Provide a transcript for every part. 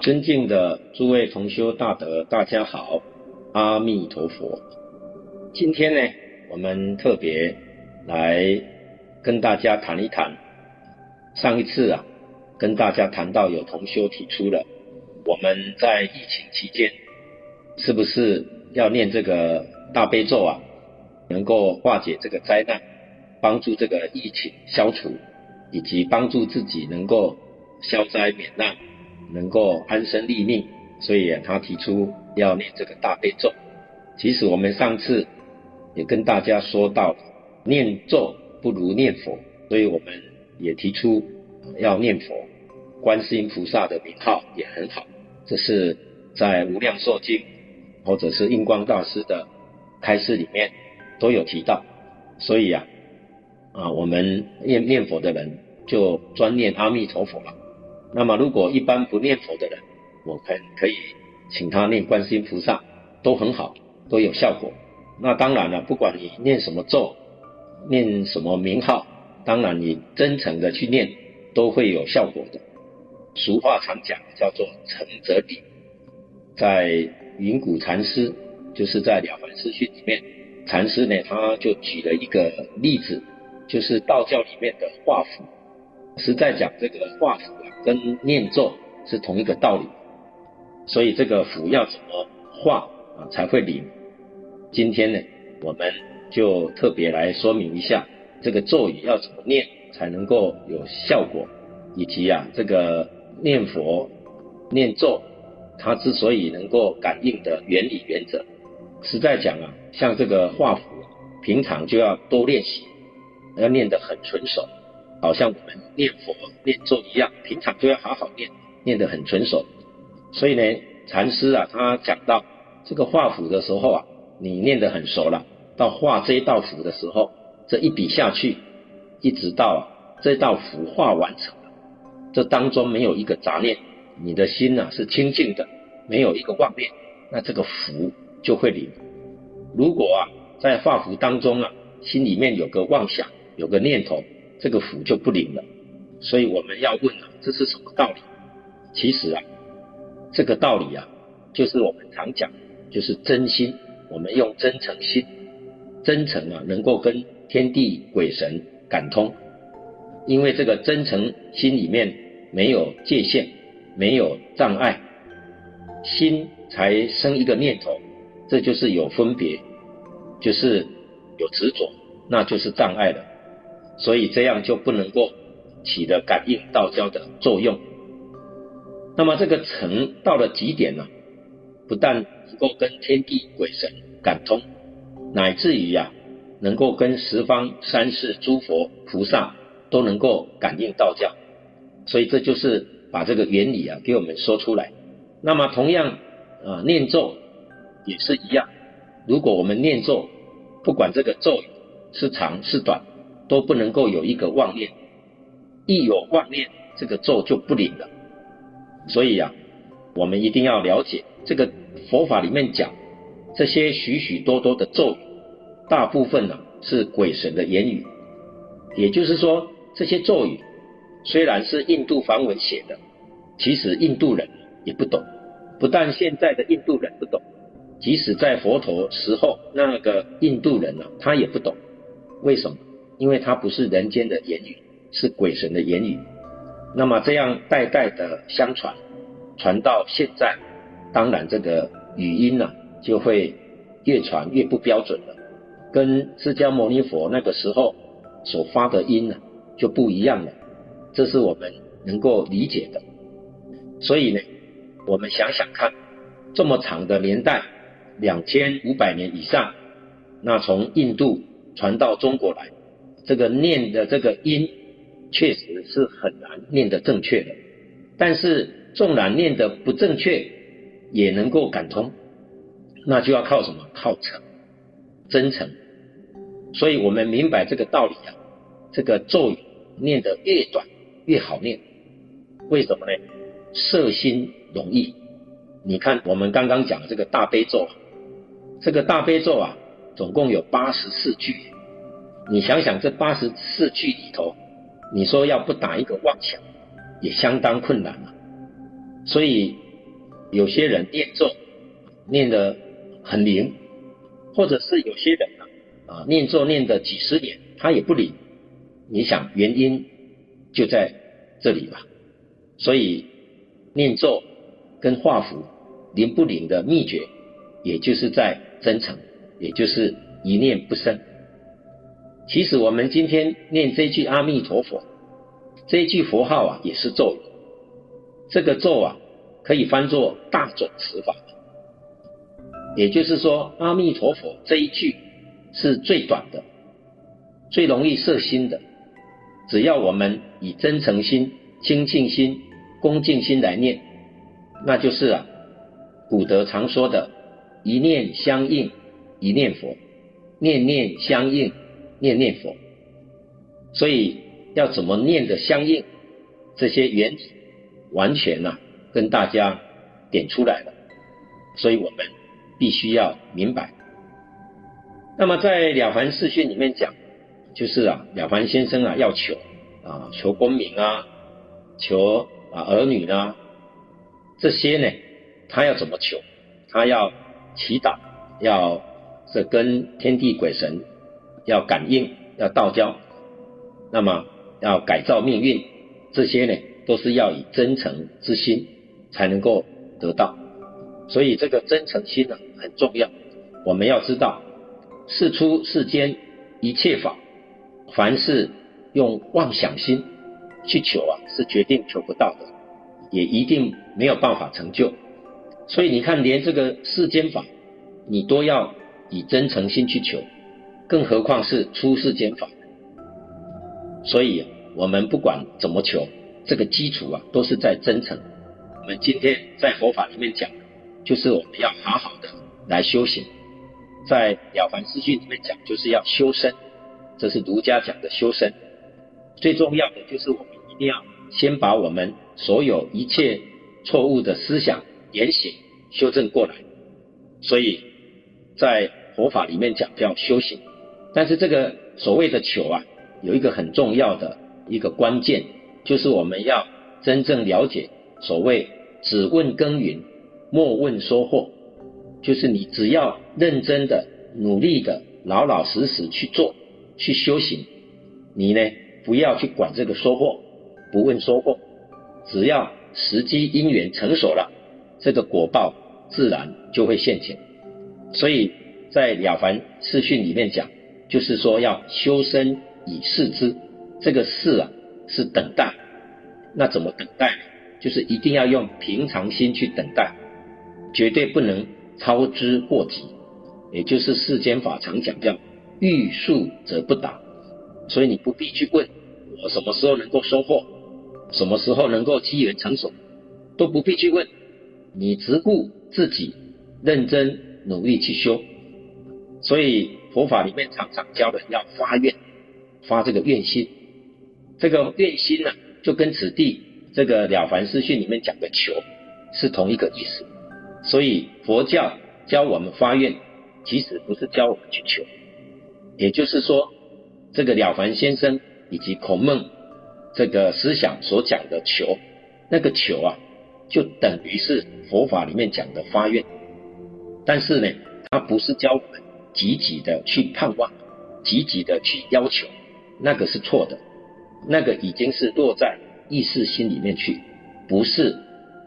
尊敬的诸位同修大德，大家好，阿弥陀佛。今天呢，我们特别来跟大家谈一谈。上一次啊，跟大家谈到有同修提出了，我们在疫情期间，是不是要念这个大悲咒啊，能够化解这个灾难，帮助这个疫情消除，以及帮助自己能够消灾免难。能够安身立命，所以他提出要念这个大悲咒。其实我们上次也跟大家说到，念咒不如念佛，所以我们也提出要念佛。观世音菩萨的名号也很好，这是在无量寿经或者是印光大师的开示里面都有提到。所以啊，啊我们念念佛的人就专念阿弥陀佛了。那么，如果一般不念佛的人，我可可以请他念观世音菩萨，都很好，都有效果。那当然了，不管你念什么咒，念什么名号，当然你真诚的去念，都会有效果的。俗话常讲叫做诚则灵，在云谷禅师，就是在《了凡四训》里面，禅师呢他就举了一个例子，就是道教里面的画符。实在讲，这个画符啊，跟念咒是同一个道理，所以这个符要怎么画啊才会灵？今天呢，我们就特别来说明一下，这个咒语要怎么念才能够有效果，以及啊，这个念佛念咒它之所以能够感应的原理原则。实在讲啊，像这个画符，平常就要多练习，要念得很纯熟。好像我们念佛念咒一样，平常就要好好念，念得很纯熟。所以呢，禅师啊，他讲到这个画符的时候啊，你念得很熟了，到画这一道符的时候，这一笔下去，一直到这道符画完成了，这当中没有一个杂念，你的心呐、啊、是清净的，没有一个妄念，那这个符就会灵。如果啊在画符当中啊，心里面有个妄想，有个念头。这个符就不灵了，所以我们要问啊，这是什么道理？其实啊，这个道理啊，就是我们常讲，就是真心。我们用真诚心，真诚啊，能够跟天地鬼神感通。因为这个真诚心里面没有界限，没有障碍，心才生一个念头，这就是有分别，就是有执着，那就是障碍了。所以这样就不能够起的感应道交的作用。那么这个诚到了极点呢，不但能够跟天地鬼神感通，乃至于呀，能够跟十方三世诸佛菩萨都能够感应道教。所以这就是把这个原理啊给我们说出来。那么同样啊，念咒也是一样。如果我们念咒，不管这个咒是长是短。都不能够有一个妄念，一有妄念，这个咒就不灵了。所以啊，我们一定要了解这个佛法里面讲这些许许多多的咒语，大部分呢是鬼神的言语。也就是说，这些咒语虽然是印度梵文写的，其实印度人也不懂。不但现在的印度人不懂，即使在佛陀时候那个印度人呢，他也不懂。为什么？因为它不是人间的言语，是鬼神的言语。那么这样代代的相传，传到现在，当然这个语音呢、就会越传越不标准了，跟释迦牟尼佛那个时候所发的音呢、就不一样了。这是我们能够理解的。所以呢，我们想想看，这么长的年代，两千五百年以上，那从印度传到中国来。这个念的这个音，确实是很难念得正确的。但是纵然念得不正确，也能够感通，那就要靠什么？靠诚，真诚。所以我们明白这个道理啊。这个咒语念得越短越好念，为什么呢？摄心容易。你看我们刚刚讲的这个大悲咒，这个大悲咒啊，总共有八十四句。你想想，这八十四句里头，你说要不打一个妄想，也相当困难了。所以有些人念咒念得很灵，或者是有些人啊啊念咒念的几十年他也不灵，你想原因就在这里吧。所以念咒跟画符灵不灵的秘诀，也就是在真诚，也就是一念不生。其实我们今天念这句阿弥陀佛，这句佛号啊，也是咒语。这个咒啊，可以翻作大总持法。也就是说，阿弥陀佛这一句是最短的，最容易摄心的。只要我们以真诚心、清净心、恭敬心来念，那就是啊，古德常说的“一念相应，一念佛；念念相应。”念念佛，所以要怎么念的相应，这些原理完全呐、啊、跟大家点出来了，所以我们必须要明白。那么在《了凡四训》里面讲，就是啊，了凡先生啊要求啊求功名啊，求啊儿女啊，这些呢，他要怎么求？他要祈祷，要这跟天地鬼神。要感应，要道交，那么要改造命运，这些呢都是要以真诚之心才能够得到。所以这个真诚心呢很重要。我们要知道，世出世间一切法，凡是用妄想心去求啊，是决定求不到的，也一定没有办法成就。所以你看，连这个世间法，你都要以真诚心去求。更何况是出世间法，所以我们不管怎么求，这个基础啊都是在真诚。我们今天在佛法里面讲，就是我们要好好的来修行。在《了凡四训》里面讲，就是要修身，这是儒家讲的修身。最重要的就是我们一定要先把我们所有一切错误的思想言行修正过来。所以在佛法里面讲叫修行。但是这个所谓的求啊，有一个很重要的一个关键，就是我们要真正了解所谓只问耕耘，莫问收获，就是你只要认真的、努力的、老老实实去做、去修行，你呢不要去管这个收获，不问收获，只要时机因缘成熟了，这个果报自然就会现前。所以在《了凡四训》里面讲。就是说要修身以事之，这个事啊是等待，那怎么等待？就是一定要用平常心去等待，绝对不能操之过急。也就是世间法常讲叫欲速则不达，所以你不必去问我什么时候能够收获，什么时候能够机缘成熟，都不必去问，你只顾自己认真努力去修，所以。佛法里面常常教人要发愿，发这个愿心，这个愿心呢、就跟此地这个了凡四训里面讲的求是同一个意思。所以佛教教我们发愿，其实不是教我们去求。也就是说，这个了凡先生以及孔孟这个思想所讲的求，那个求啊，就等于是佛法里面讲的发愿。但是呢，它不是教我们。积极的去盼望，积极的去要求，那个是错的，那个已经是落在意识心里面去，不是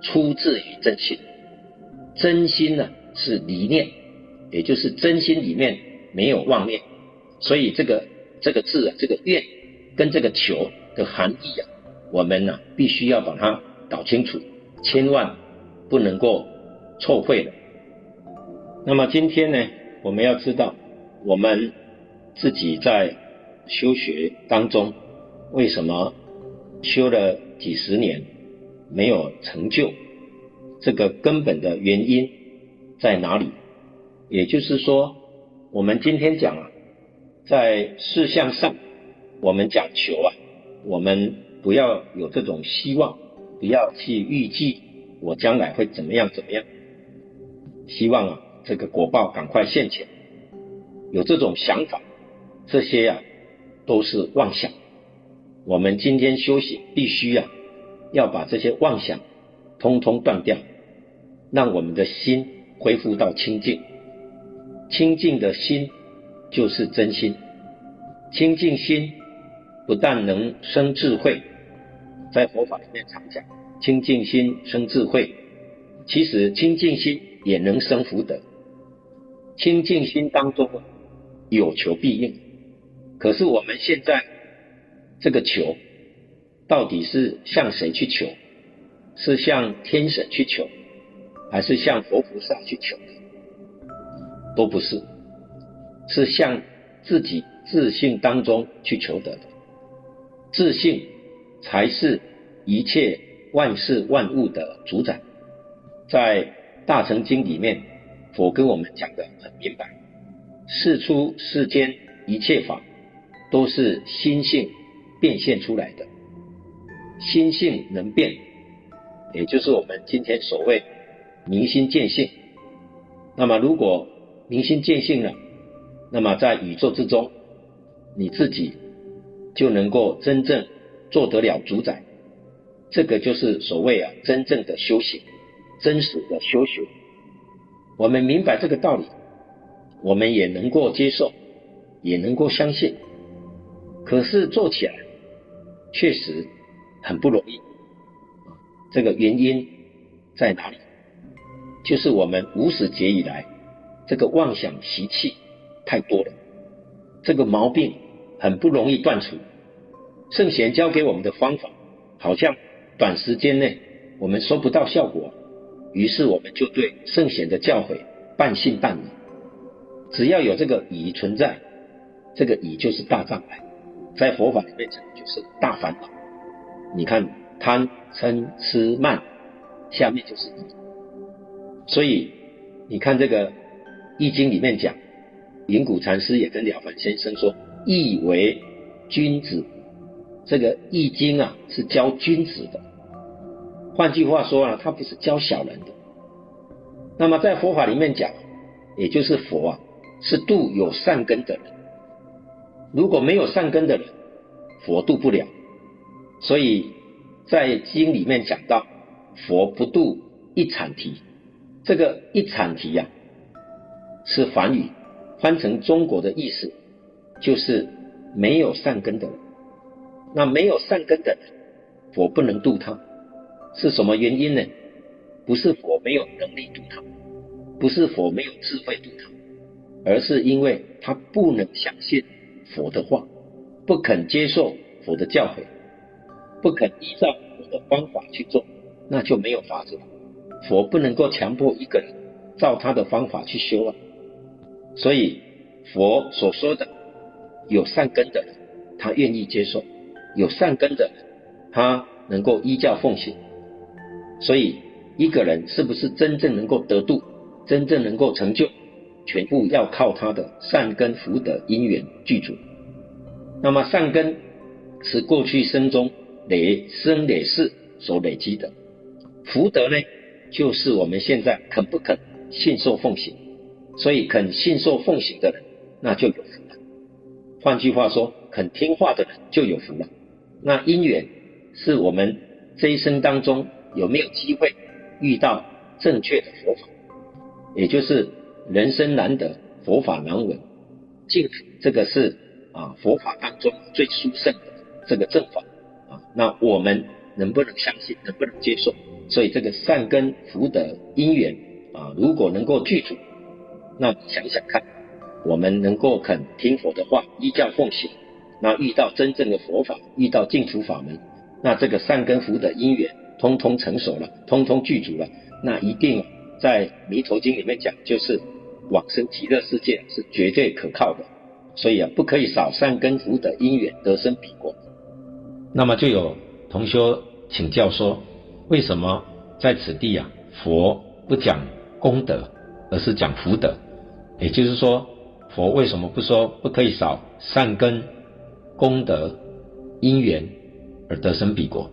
出自于真心。真心呢是理念，也就是真心里面没有妄念，所以这个这个字啊，这个愿跟这个求的含义啊，我们呢必须要把它搞清楚，千万不能够错会了。那么今天呢，我们要知道，我们自己在修学当中，为什么修了几十年没有成就？这个根本的原因在哪里？也就是说，我们今天讲啊，在事项上，我们讲求啊，我们不要有这种希望，不要去预计我将来会怎么样怎么样，希望啊。这个果报赶快现前，有这种想法，这些呀、啊、都是妄想。我们今天修行必须呀、要把这些妄想通通断掉。让我们的心恢复到清净。清净的心就是真心，清净心不但能生智慧，在佛法里面常讲，清净心生智慧。其实清净心也能生福德。清净心当中有求必应，可是我们现在这个求，到底是向谁去求？是向天神去求，还是向佛菩萨去求？都不是，是向自己自信当中去求得的。自信才是一切万事万物的主宰。在《大乘经》里面，佛跟我们讲得很明白：世出世间一切法，都是心性变现出来的。心性能变，也就是我们今天所谓明心见性。那么，如果明心见性了，那么在宇宙之中，你自己就能够真正做得了主宰。这个就是所谓啊，真正的修行，真实的修行。我们明白这个道理，我们也能够接受，也能够相信。可是做起来，确实很不容易。这个原因在哪里？就是我们无始劫以来。这个妄想习气太多了，这个毛病很不容易断除。圣贤教给我们的方法，好像短时间内我们收不到效果，于是我们就对圣贤的教诲半信半疑。只要有这个疑存在，这个疑就是大障碍，在佛法里面讲就是大烦恼。你看贪嗔痴慢，下面就是疑。所以你看这个。易经里面讲，云谷禅师也跟了凡先生说：“易为君子。”这个易经啊，是教君子的。换句话说啊，他不是教小人的。那么在佛法里面讲，也就是佛啊，是度有善根的人。如果没有善根的人，佛度不了。所以在经里面讲到，佛不度一阐提。这个一阐提呀。是梵语，翻成中国的意思，就是没有善根的人。那没有善根的人，佛不能度他，是什么原因呢？不是佛没有能力度他，不是佛没有智慧度他，而是因为他不能相信佛的话，不肯接受佛的教诲，不肯依照佛的方法去做，那就没有法子了。佛不能够强迫一个人照他的方法去修啊。所以，佛所说的有善根的人，他愿意接受；有善根的人，他能够依教奉行。所以，一个人是不是真正能够得度、真正能够成就，全部要靠他的善根福德因缘具足。那么，善根是过去生中累生累世所累积的，福德呢，就是我们现在肯不肯信受奉行。所以肯信受奉行的人，那就有福了。换句话说，肯听话的人就有福了。那因缘是我们这一生当中有没有机会遇到正确的佛法，也就是人生难得，佛法难闻，净土这个是啊佛法当中最殊胜的这个正法啊。那我们能不能相信，能不能接受？所以这个善根福德因缘啊，如果能够具足。那想想看，我们能够肯听佛的话，依教奉行，那遇到真正的佛法，遇到净土法门，那这个善根福的因缘，通通成熟了，通通具足了，那一定在弥陀经里面讲，就是往生极乐世界是绝对可靠的。所以啊，不可以少善根福德因缘得生彼国。那么就有同修请教说，为什么在此地啊，佛不讲功德？而是讲福德，也就是说，佛为什么不说不可以少善根、功德、因缘而得生彼国？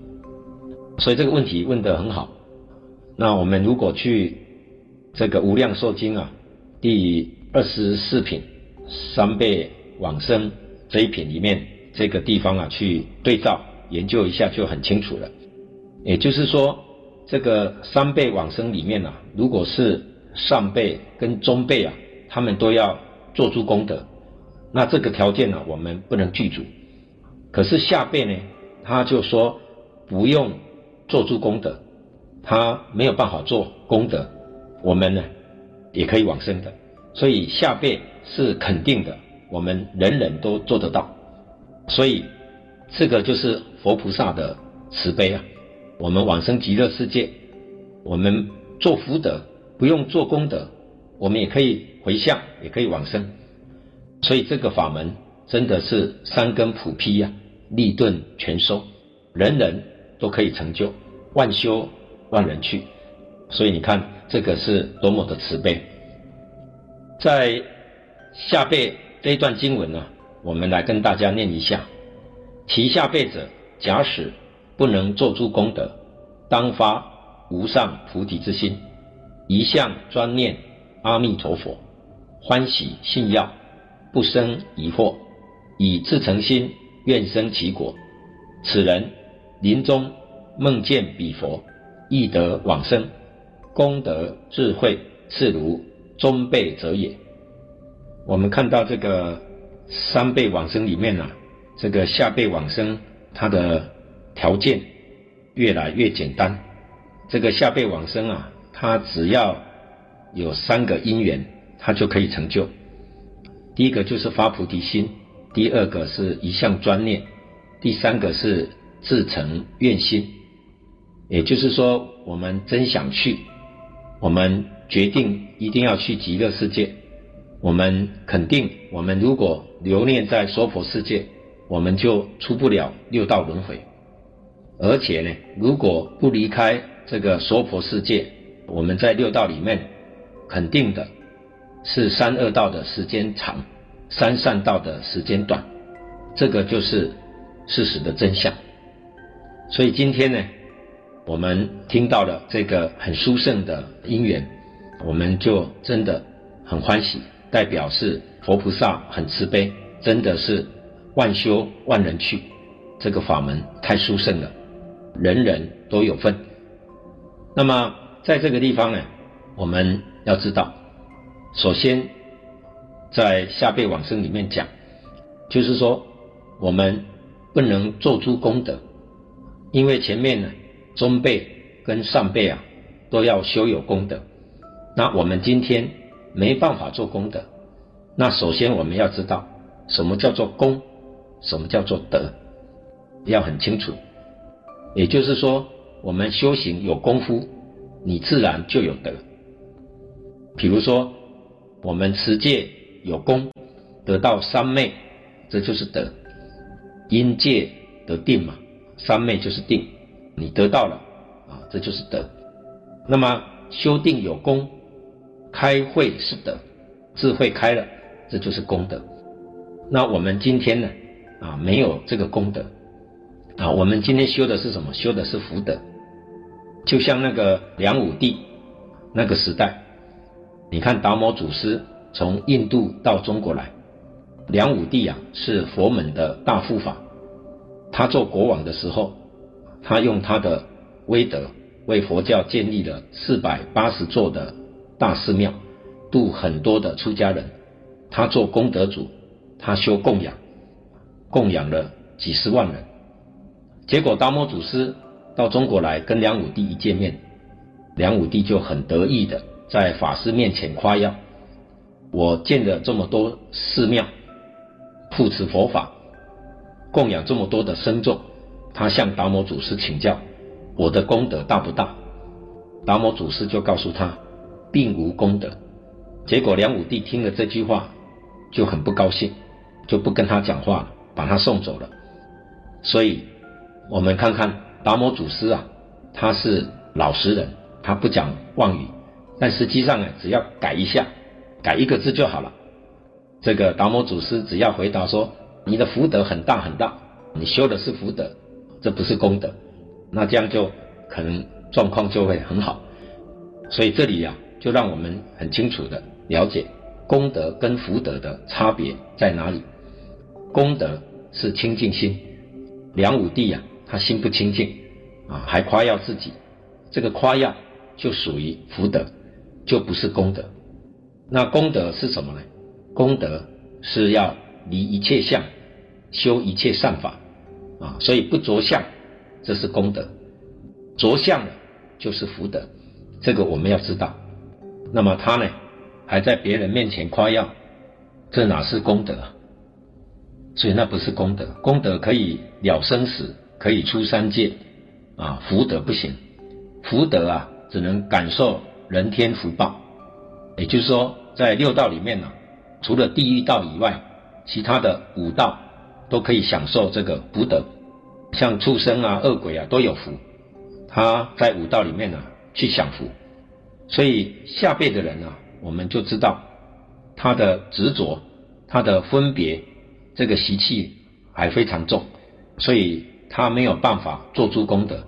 所以这个问题问得很好。那我们如果去这个《无量寿经》啊，第二十四品三倍往生这一品里面这个地方啊，去对照研究一下就很清楚了。也就是说，这个三辈往生里面啊，如果是上辈跟中辈啊，他们都要做出功德，那这个条件呢、啊，我们不能具足。可是下辈呢，他就说不用做诸功德，他没有办法做功德，我们呢也可以往生的。所以下辈是肯定的，我们人人都做得到。所以这个就是佛菩萨的慈悲啊。我们往生极乐世界，我们做福德不用做功德，我们也可以回向，也可以往生。所以这个法门真的是三根普披呀、啊，利钝全收，人人都可以成就，万修万人去。所以你看这个是多么的慈悲。在下辈这一段经文呢，我们来跟大家念一下：其下辈者，假使。不能做诸功德，当发无上菩提之心，一向专念阿弥陀佛，欢喜信要，不生疑惑，以至诚心愿生其果。此人临终梦见彼佛，亦得往生，功德智慧次如中辈者也。我们看到这个三辈往生里面呢、啊，这个下辈往生他的。条件越来越简单，这个下辈往生啊，他只要有三个因缘，他就可以成就。第一个就是发菩提心，第二个是一向专念，第三个是自诚愿心。也就是说，我们真想去，我们决定一定要去极乐世界，我们肯定，我们如果留恋在娑婆世界，我们就出不了六道轮回。而且呢，如果不离开这个娑婆世界，我们在六道里面，肯定的是三恶道的时间长，三善道的时间短，这个就是事实的真相。所以今天呢，我们听到了这个很殊胜的因缘，我们就真的很欢喜，代表是佛菩萨很慈悲，真的是万修万人去，这个法门太殊胜了。人人都有份。那么，在这个地方呢，我们要知道，首先，在下辈往生里面讲，就是说，我们不能做出功德，因为前面呢，中辈跟上辈啊，都要修有功德。那我们今天没办法做功德。那首先我们要知道，什么叫做功，什么叫做德，要很清楚。也就是说，我们修行有功夫，你自然就有德。比如说，我们持戒有功，得到三昧，这就是德。因戒得定嘛，三昧就是定，你得到了啊，这就是德。那么修定有功，开慧是德，智慧开了，这就是功德。那我们今天呢，啊，没有这个功德。啊，我们今天修的是什么？修的是福德。就像那个梁武帝那个时代，你看达摩祖师从印度到中国来，梁武帝啊是佛门的大护法。他做国王的时候，他用他的威德为佛教建立了四百八十座的大寺庙，度很多的出家人。他做功德主，他修供养，供养了几十万人。结果达摩祖师到中国来跟梁武帝一见面，梁武帝就很得意的在法师面前夸耀：“我建了这么多寺庙，护持佛法，供养这么多的僧众。”他向达摩祖师请教：“我的功德大不大？”达摩祖师就告诉他：“并无功德。”结果梁武帝听了这句话就很不高兴，就不跟他讲话了，把他送走了。所以。我们看看达摩祖师啊，他是老实人，他不讲妄语，但实际上呢，只要改一下，改一个字就好了。这个达摩祖师只要回答说：“你的福德很大很大，你修的是福德，这不是功德。”那这样就可能状况就会很好。所以这里呀、啊，就让我们很清楚的了解功德跟福德的差别在哪里。功德是清净心，梁武帝呀、啊。他心不清净，啊，还夸耀自己，这个夸耀就属于福德，就不是功德。那功德是什么呢？功德是要离一切相，修一切善法啊，所以不着相，这是功德；着相就是福德，这个我们要知道。那么他呢，还在别人面前夸耀，这哪是功德？所以那不是功德，功德可以了生死，可以出三界，啊，福德不行，福德啊，只能感受人天福报。也就是说，在六道里面呢、除了地狱道以外，其他的五道都可以享受这个福德，像畜生啊、恶鬼啊都有福，他在五道里面呢、去享福。所以下辈的人呢、啊，我们就知道他的执着，他的分别。这个习气还非常重，所以他没有办法做出功德。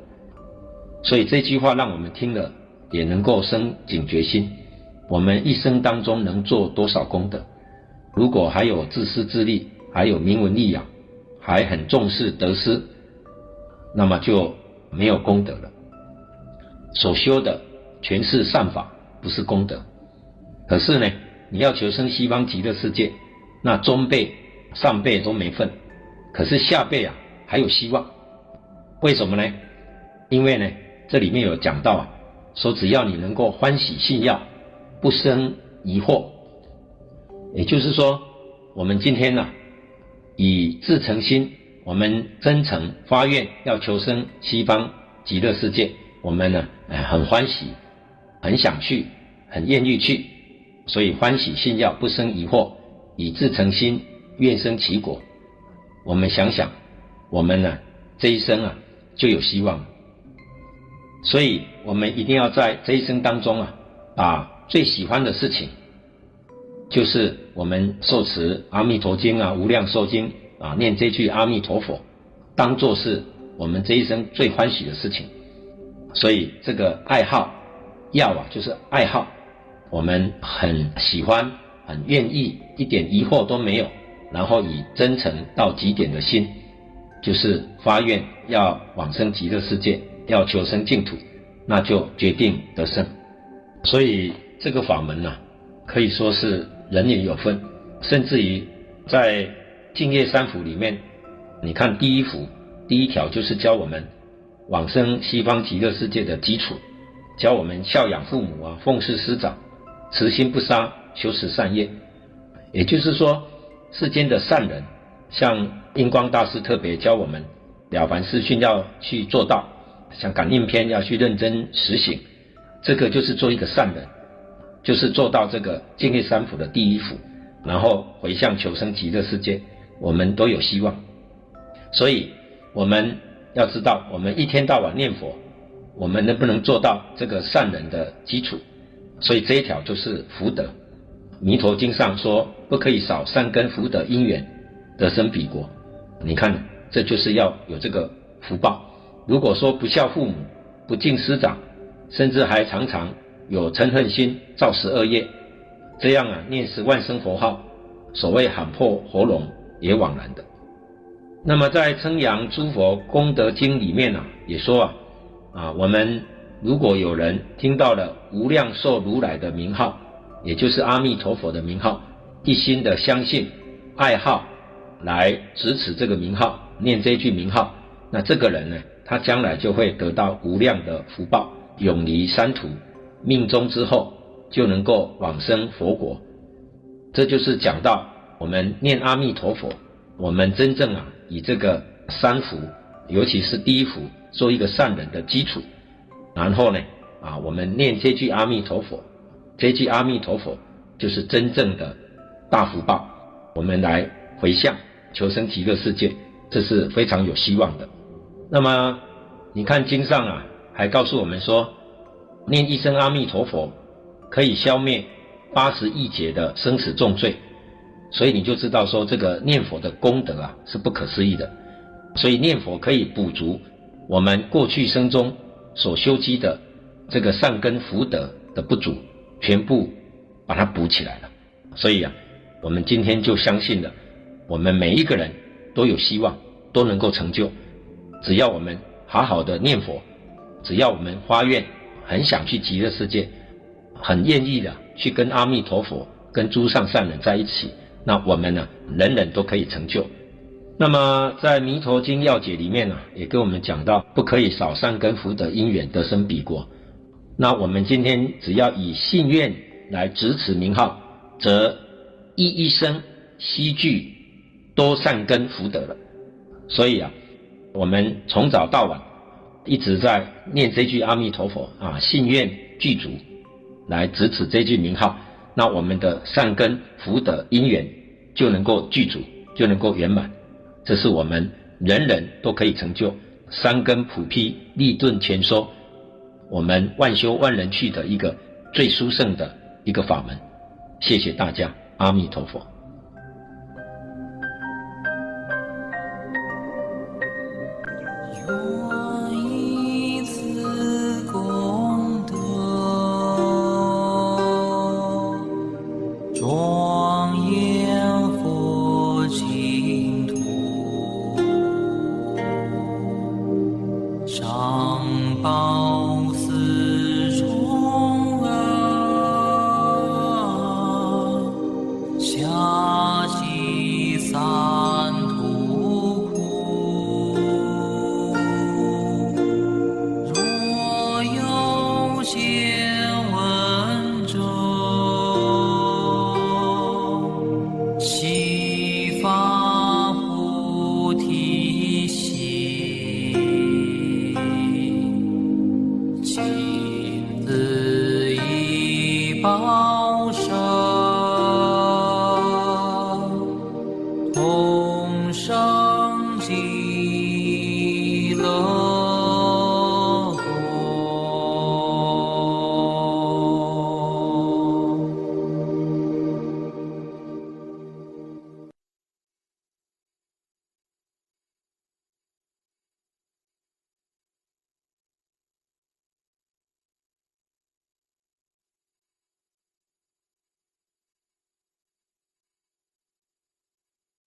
所以这句话让我们听了也能够生警觉心。我们一生当中能做多少功德？如果还有自私自利，还有名闻利养，还很重视得失，那么就没有功德了。所修的全是善法，不是功德。可是呢，你要求生西方极乐世界，那中辈。上辈都没份，可是下辈啊还有希望，为什么呢？因为呢这里面有讲到啊，说只要你能够欢喜信要，不生疑惑，也就是说，我们今天呢、以至诚心，我们真诚发愿要求生西方极乐世界，我们呢很欢喜，很想去，很愿意去，所以欢喜信要，不生疑惑，以至诚心。愿生其果，我们想想，我们呢这一生啊就有希望，所以我们一定要在这一生当中啊，把最喜欢的事情，就是我们受持《阿弥陀经》啊，《无量寿经》啊，念这句阿弥陀佛，当做是我们这一生最欢喜的事情。所以这个爱好，要啊就是爱好，我们很喜欢，很愿意，一点疑惑都没有。然后以真诚到极点的心，就是发愿要往生极乐世界，要求生净土，那就决定得胜。所以这个法门呢、啊，可以说是人人有份，甚至于在净业三福里面，你看第一福第一条就是教我们往生西方极乐世界的基础，教我们孝养父母啊，奉事师长，慈心不杀，修持善业，也就是说。世间的善人，像印光大师特别教我们《了凡四训》要去做到，像《感应篇》要去认真实行，这个就是做一个善人，就是做到这个净业三福的第一福，然后回向求生极乐世界，我们都有希望。所以我们要知道，我们一天到晚念佛，我们能不能做到这个善人的基础？所以这一条就是福德。弥陀经上说，不可以少善根福德因缘得生彼国。你看，这就是要有这个福报。如果说不孝父母、不敬师长，甚至还常常有嗔恨心、造十二业，这样啊，念十万声佛号，所谓喊破喉咙也枉然的。那么在《称扬诸佛功德经》里面呢、也说啊，啊，我们如果有人听到了无量寿如来的名号。也就是阿弥陀佛的名号，一心的相信、爱好，来执持这个名号，念这句名号，那这个人呢，他将来就会得到无量的福报，永离三途，命终之后就能够往生佛国。这就是讲到我们念阿弥陀佛，我们真正啊以这个三福，尤其是第一福，做一个善人的基础，然后呢啊我们念这句阿弥陀佛。这句阿弥陀佛就是真正的大福报，我们来回向求生极乐世界，这是非常有希望的。那么你看经上啊，还告诉我们说，念一声阿弥陀佛可以消灭八十亿劫的生死重罪，所以你就知道说这个念佛的功德啊是不可思议的。所以念佛可以补足我们过去生中所修积的这个善根福德的不足。全部把它补起来了，所以啊，我们今天就相信了，我们每一个人都有希望，都能够成就，只要我们好好的念佛，只要我们发愿，很想去极乐世界，很愿意的去跟阿弥陀佛、跟诸上善人在一起，那我们呢，人人都可以成就。那么在《弥陀经要解》里面呢，也跟我们讲到，不可以少善根福德因缘得生彼国。那我们今天只要以信愿来执持名号，则一一生悉具多善根福德了。所以啊，我们从早到晚一直在念这句阿弥陀佛啊，信愿具足，来执持这句名号，那我们的善根福德因缘就能够具足，就能够圆满。这是我们人人都可以成就，三根普披，立顿全收。我们万修万人去的一个最殊胜的一个法门，谢谢大家，阿弥陀佛。保